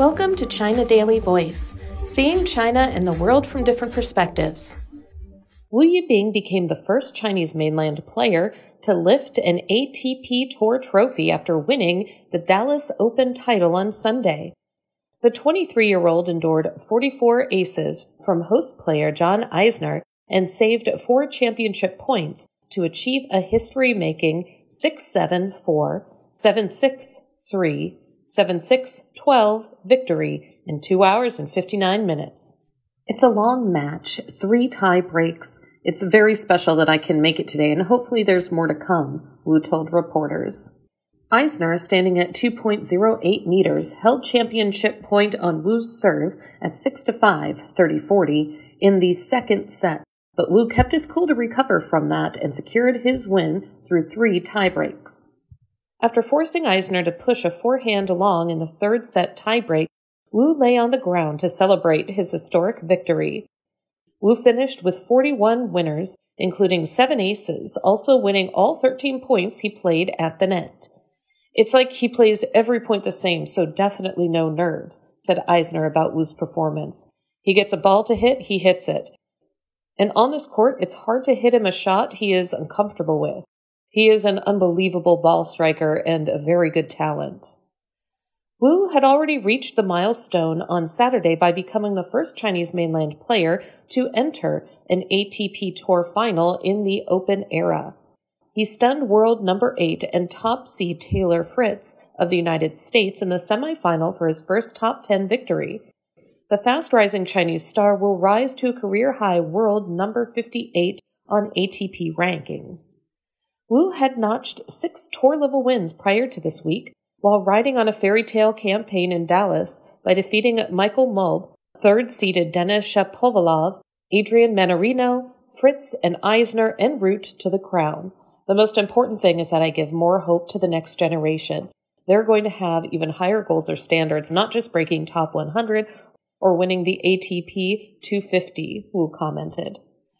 Welcome to China Daily Voice, seeing China and the world from different perspectives. Wu Yibing became the first Chinese mainland player to lift an ATP Tour trophy after winning the Dallas Open title on Sunday. The 23 year old endured 44 aces from host player John Isner and saved four championship points to achieve a history making 6 7 4, 7 6 3, 7 6 12 victory in 2 hours and 59 minutes. It's a long match, three tie breaks. It's very special that I can make it today, and hopefully there's more to come, Wu told reporters. Isner, standing at 2.08 meters, held championship point on Wu's serve at 6 to 5, 30-40 in the second set, but Wu kept his cool to recover from that and secured his win through three tiebreaks. After forcing Isner to push a forehand along in the third set tiebreak, Wu lay on the ground to celebrate his historic victory. Wu finished with 41 winners, including seven aces, also winning all 13 points he played at the net. It's like he plays every point the same, so definitely no nerves, said Isner about Wu's performance. He gets a ball to hit, he hits it. And on this court, it's hard to hit him a shot he is uncomfortable with. He is an unbelievable ball striker and a very good talent. Wu had already reached the milestone on Saturday by becoming the first Chinese mainland player to enter an ATP Tour final in the Open era. He stunned world number eight and top seed Taylor Fritz of the United States in the semifinal for his first top 10 victory. The fast rising Chinese star will rise to a career high world number 58 on ATP rankings. Wu had notched six tour level wins prior to this week while riding on a fairy tale campaign in Dallas by defeating Michael Mmoh, third seeded Denis Shapovalov, Adrian Mannarino, Fritz and Isner en route to the crown. The most important thing is that I give more hope to the next generation. They're going to have even higher goals or standards, not just breaking top 100 or winning the ATP 250, Wu commented.